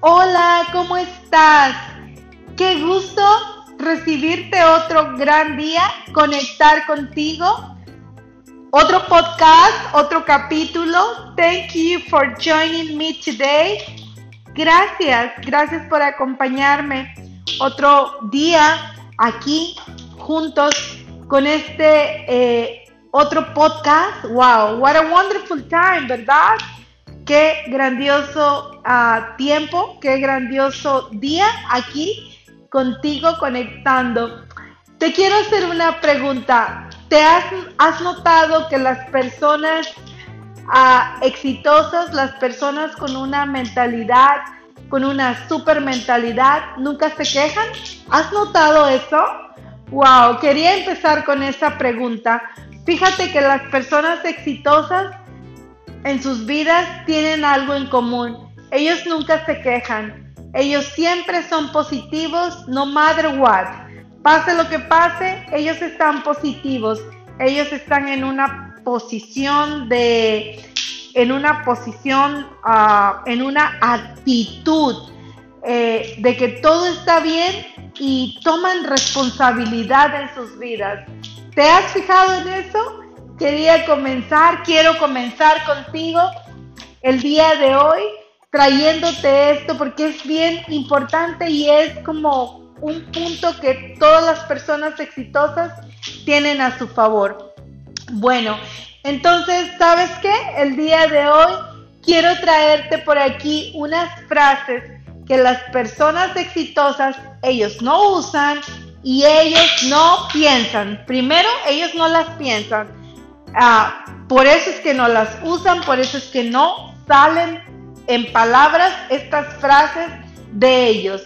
Hola, ¿cómo estás? Qué gusto recibirte otro gran día, conectar contigo. Otro podcast, otro capítulo. Thank you for joining me today. Gracias, gracias por acompañarme otro día aquí juntos con este eh, otro podcast. Wow, what a wonderful time, ¿verdad? Qué grandioso ah, tiempo, qué grandioso día aquí contigo conectando. Te quiero hacer una pregunta. ¿Te has, notado que las personas ah, exitosas, las personas con una mentalidad, con una super mentalidad, nunca se quejan? ¿Has notado eso? Wow, quería empezar con esa pregunta. Fíjate que las personas exitosas en sus vidas tienen algo en común. Ellos nunca se quejan. Ellos siempre son positivos, no matter what. Pase lo que pase, ellos están positivos. Ellos están en una posición de, en una posición, ah, en una actitud eh, de que todo está bien y toman responsabilidad en sus vidas. ¿Te has fijado en eso? quería comenzar, quiero comenzar contigo el día de hoy trayéndote esto porque es bien importante y es como un punto que todas las personas exitosas tienen a su favor. Bueno, entonces, ¿sabes qué? El día de hoy quiero traerte por aquí unas frases que las personas exitosas, ellos no usan y ellos no piensan. Primero, ellos no las piensan. Ah, por eso es que no las usan, por eso es que no salen en palabras estas frases de ellos.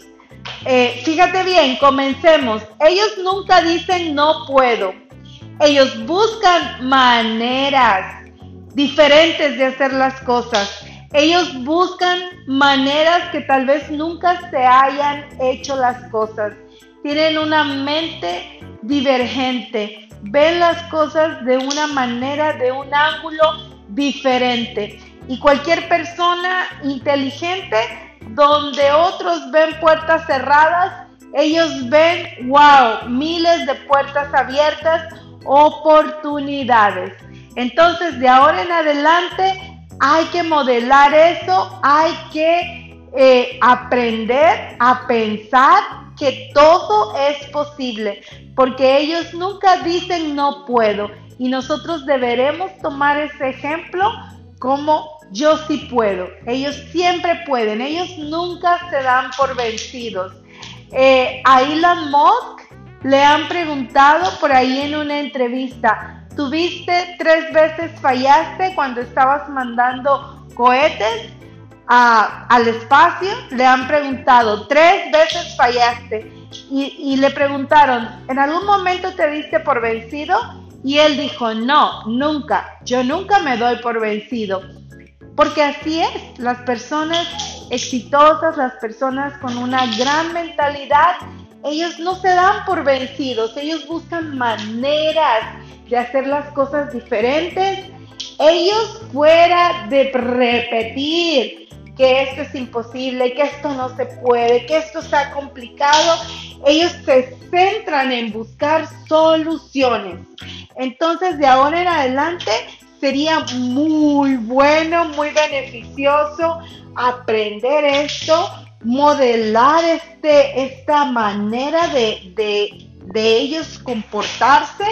Eh, fíjate bien, comencemos. Ellos nunca dicen no puedo. Ellos buscan maneras diferentes de hacer las cosas. Ellos buscan maneras que tal vez nunca se hayan hecho las cosas. Tienen una mente divergente ven las cosas de una manera, de un ángulo diferente. Y cualquier persona inteligente, donde otros ven puertas cerradas, ellos ven, wow, miles de puertas abiertas, oportunidades. Entonces, de ahora en adelante, hay que modelar eso, hay que eh, aprender a pensar que todo es posible, porque ellos nunca dicen no puedo y nosotros deberemos tomar ese ejemplo como yo sí puedo. Ellos siempre pueden, ellos nunca se dan por vencidos. Eh, a Elon Musk le han preguntado por ahí en una entrevista, ¿tuviste tres veces fallaste cuando estabas mandando cohetes al espacio? Le han preguntado, tres veces fallaste y, le preguntaron, ¿en algún momento te diste por vencido? Y él dijo, no, nunca, yo nunca me doy por vencido. Porque así es, las personas exitosas, las personas con una gran mentalidad, ellos no se dan por vencidos, ellos buscan maneras de hacer las cosas diferentes. Ellos fuera de repetir que esto es imposible, que esto no se puede, que esto está complicado, ellos se centran en buscar soluciones. Entonces, de ahora en adelante, sería muy bueno, muy beneficioso aprender esto, modelar este, esta manera de, de, de ellos comportarse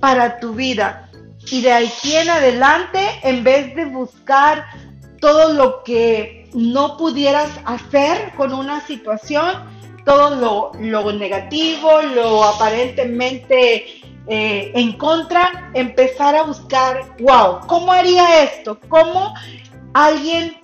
para tu vida. Y de aquí en adelante, en vez de buscar todo lo que no pudieras hacer con una situación, todo lo, negativo, lo aparentemente eh, en contra, empezar a buscar, wow, ¿cómo haría esto? ¿Cómo alguien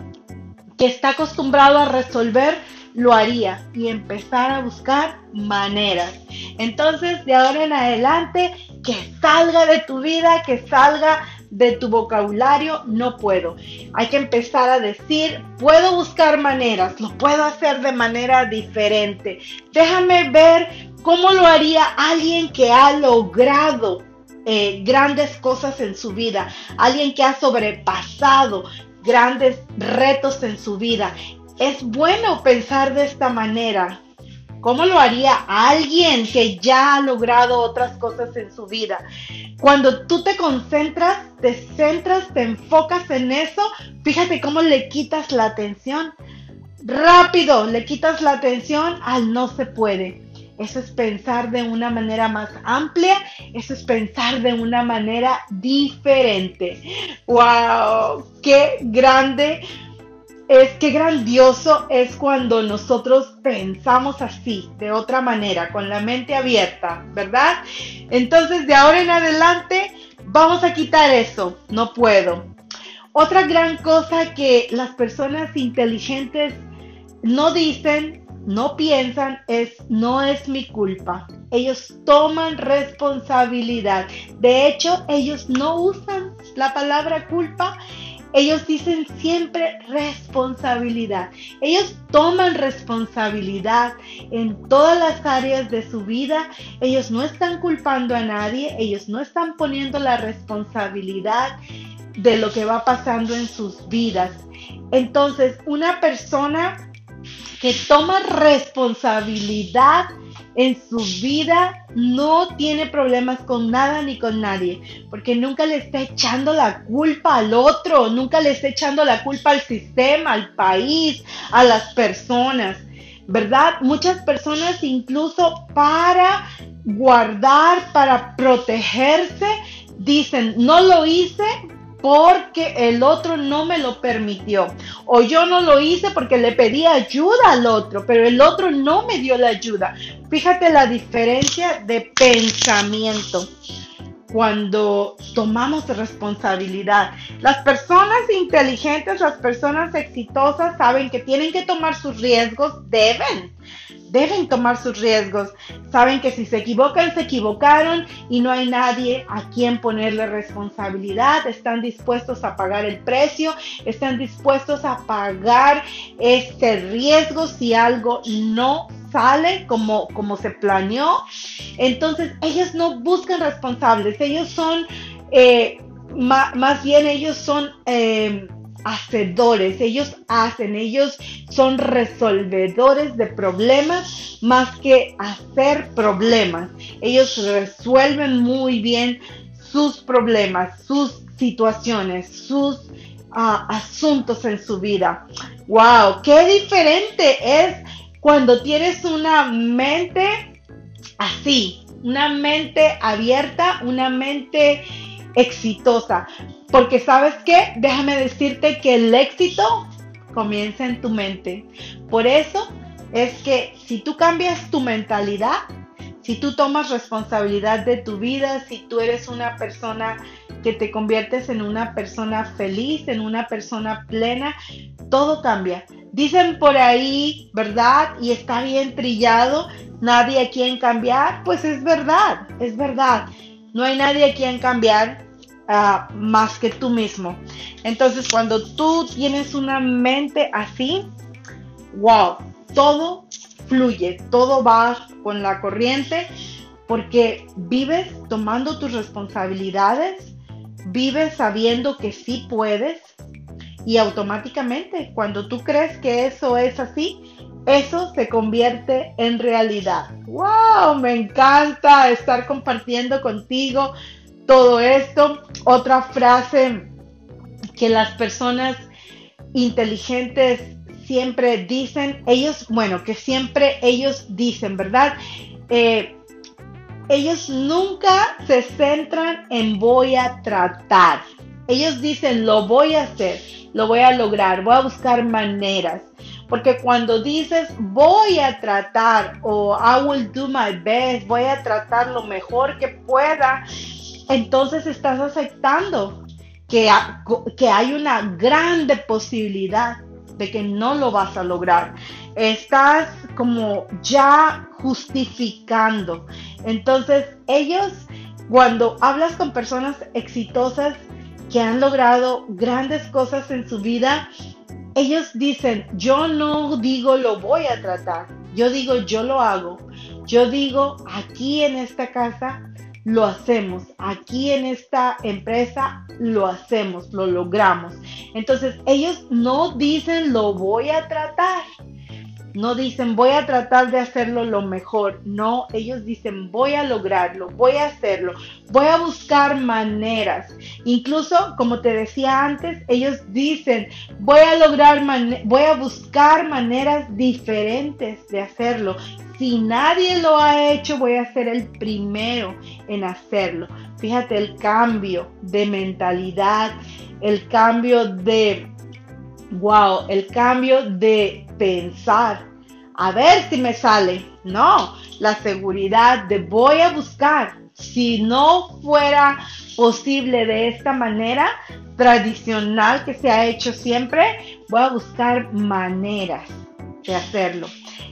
que está acostumbrado a resolver lo haría? Y empezar a buscar maneras. Entonces, de ahora en adelante, que salga de tu vida, que salga de tu vocabulario, no puedo. Hay que empezar a decir, puedo buscar maneras, lo puedo hacer de manera diferente. Déjame ver cómo lo haría alguien que ha logrado eh, grandes cosas en su vida, alguien que ha sobrepasado grandes retos en su vida. es bueno pensar de esta manera. ¿Cómo lo haría alguien que ya ha logrado otras cosas en su vida? Cuando tú te concentras, te centras, te enfocas en eso, fíjate cómo le quitas la atención. Rápido, le quitas la atención al no se puede. Eso es pensar de una manera más amplia, eso es pensar de una manera diferente. ¡Wow! ¡Qué grande! Es que grandioso es cuando nosotros pensamos así, de otra manera, con la mente abierta, ¿verdad? Entonces, de ahora en adelante, vamos a quitar eso. No puedo. Otra gran cosa que las personas inteligentes no dicen, no piensan, es no es mi culpa. Ellos toman responsabilidad. De hecho, ellos no usan la palabra culpa ellos dicen siempre responsabilidad. Ellos toman responsabilidad en todas las áreas de su vida. Ellos no están culpando a nadie. Ellos no están poniendo la responsabilidad de lo que va pasando en sus vidas. Entonces, una persona que toma responsabilidad en su vida no tiene problemas con nada ni con nadie, porque nunca le está echando la culpa al otro, nunca le está echando la culpa al sistema, al país, a las personas. ¿Verdad? Muchas personas incluso para guardar, para protegerse, dicen, no lo hice porque el otro no me lo permitió. O yo no lo hice porque le pedí ayuda al otro, pero el otro no me dio la ayuda. Fíjate la diferencia de pensamiento cuando tomamos responsabilidad. Las personas inteligentes, las personas exitosas saben que tienen que tomar sus riesgos, deben deben tomar sus riesgos. Saben que si se equivocan, se equivocaron y no hay nadie a quien ponerle responsabilidad. Están dispuestos a pagar el precio, están dispuestos a pagar este riesgo si algo no sale como, como se planeó. Entonces ellos no buscan responsables, ellos son, eh, más bien ellos son... Eh, hacedores, ellos hacen, ellos son resolvedores de problemas más que hacer problemas. Ellos resuelven muy bien sus problemas, sus situaciones, sus ah, asuntos en su vida. ¡Wow! ¡Qué diferente es cuando tienes una mente así! Una mente abierta, una mente exitosa. Porque sabes qué, déjame decirte que el éxito comienza en tu mente. Por eso es que si tú cambias tu mentalidad, si tú tomas responsabilidad de tu vida, si tú eres una persona que te conviertes en una persona feliz, en una persona plena, todo cambia. Dicen por ahí, ¿verdad? Y está bien trillado, nadie a quien cambiar. Pues es verdad, es verdad. No hay nadie a quien cambiar Ah, más que tú mismo. Entonces, cuando tú tienes una mente así, wow, todo fluye, todo va con la corriente porque vives tomando tus responsabilidades, vives sabiendo que sí puedes y automáticamente cuando tú crees que eso es así, eso se convierte en realidad. ¡Wow! Me encanta estar compartiendo contigo todo esto. Otra frase que las personas inteligentes siempre dicen, ellos, bueno, que siempre ellos dicen, ¿verdad? Eh, ellos nunca se centran en voy a tratar. Ellos dicen, lo voy a hacer, lo voy a lograr, voy a buscar maneras. Porque cuando dices voy a tratar o I will do my best, voy a tratar lo mejor que pueda, entonces estás aceptando que, que hay una grande posibilidad de que no lo vas a lograr. Estás como ya justificando. Entonces ellos, cuando hablas con personas exitosas que han logrado grandes cosas en su vida, ellos dicen, yo no digo lo voy a tratar, yo digo yo lo hago. Yo digo, aquí en esta casa lo hacemos. Aquí en esta empresa lo hacemos, lo logramos. Entonces ellos no dicen lo voy a tratar. No dicen voy a tratar de hacerlo lo mejor. No, ellos dicen voy a lograrlo, voy a hacerlo, voy a buscar maneras. Incluso, como te decía antes, ellos dicen voy a lograr, voy a buscar maneras diferentes de hacerlo. Si nadie lo ha hecho, voy a ser el primero en hacerlo. Fíjate el cambio de mentalidad, el cambio de, wow, el cambio de pensar. A ver si me sale. No, la seguridad de voy a buscar. Si no fuera posible de esta manera tradicional que se ha hecho siempre, voy a buscar maneras de hacerlo.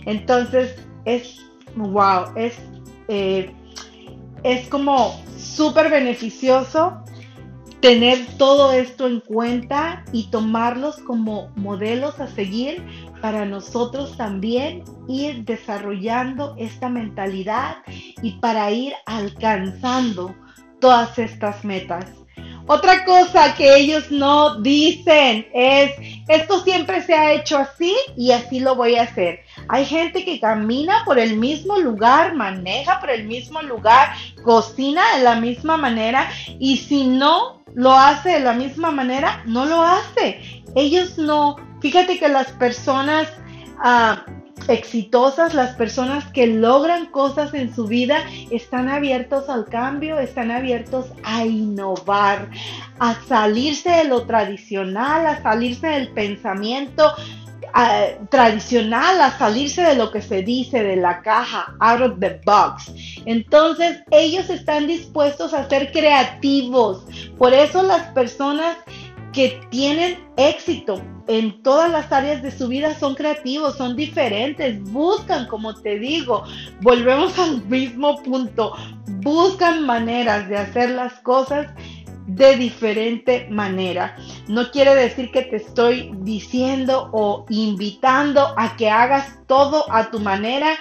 Entonces, es, wow, es, eh, es como súper beneficioso tener todo esto en cuenta y tomarlos como modelos a seguir para nosotros también ir desarrollando esta mentalidad y para ir alcanzando todas estas metas. Otra cosa que ellos no dicen es, esto siempre se ha hecho así y así lo voy a hacer. Hay gente que camina por el mismo lugar, maneja por el mismo lugar, cocina de la misma manera y si no lo hace de la misma manera, no lo hace. Ellos no, fíjate que las personas... Ah, exitosas, las personas que logran cosas en su vida, están abiertos al cambio, están abiertos a innovar, a salirse de lo tradicional, a salirse del pensamiento tradicional, a salirse de lo que se dice de la caja, out of the box. Entonces, ellos están dispuestos a ser creativos. Por eso las personas que tienen éxito en todas las áreas de su vida son creativos, son diferentes, buscan, como te digo, volvemos al mismo punto, buscan maneras de hacer las cosas de diferente manera. No quiere decir que te estoy diciendo o invitando a que hagas todo a tu manera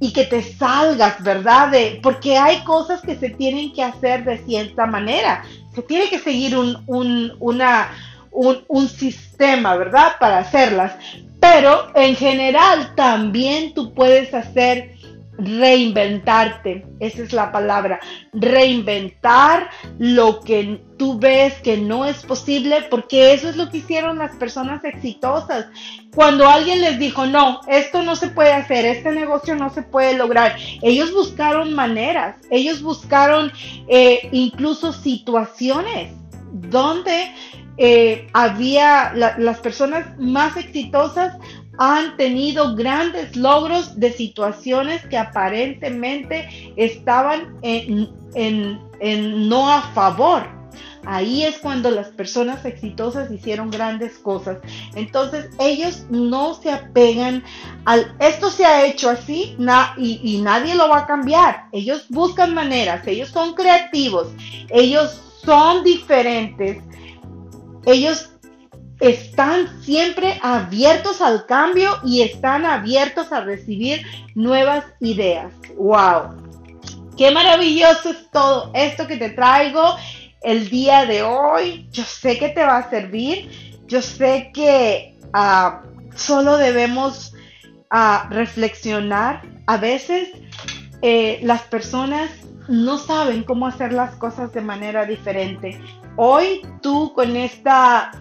y que te salgas, ¿verdad? Porque hay cosas que se tienen que hacer de cierta manera se tiene que seguir un, una, un, sistema, ¿verdad? Para hacerlas. Pero en general también tú puedes hacer reinventarte, esa es la palabra, reinventar lo que tú ves que no es posible, porque eso es lo que hicieron las personas exitosas. Cuando alguien les dijo, no, esto no se puede hacer, este negocio no se puede lograr, ellos buscaron maneras, ellos buscaron eh, incluso situaciones donde eh, había las personas más exitosas han tenido grandes logros de situaciones que aparentemente estaban en, no a favor. Ahí es cuando las personas exitosas hicieron grandes cosas. Entonces ellos no se apegan al, esto se ha hecho así y, y nadie lo va a cambiar. Ellos buscan maneras, ellos son creativos, ellos son diferentes, ellos están siempre abiertos al cambio y están abiertos a recibir nuevas ideas. ¡Wow! Qué maravilloso es todo esto que te traigo el día de hoy. Yo sé que te va a servir. Yo sé que ah, solo debemos ah, reflexionar. A veces eh, las personas no saben cómo hacer las cosas de manera diferente. Hoy tú con esta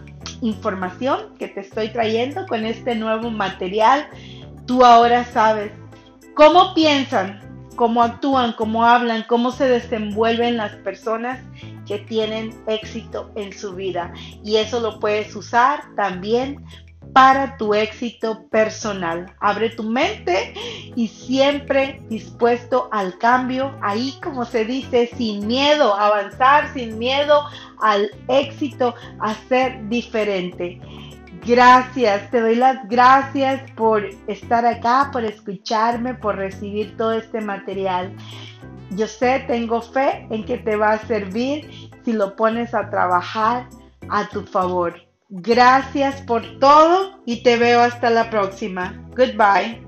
información que te estoy trayendo, con este nuevo material, tú ahora sabes cómo piensan, cómo actúan, cómo hablan, cómo se desenvuelven las personas que tienen éxito en su vida. Y eso lo puedes usar también para tu éxito personal. Abre tu mente y siempre dispuesto al cambio, ahí como se dice, sin miedo avanzar, sin miedo al éxito, a ser diferente. Gracias, te doy las gracias por estar acá, por escucharme, por recibir todo este material. Yo sé, tengo fe en que te va a servir si lo pones a trabajar a tu favor. Gracias por todo y te veo hasta la próxima. Goodbye.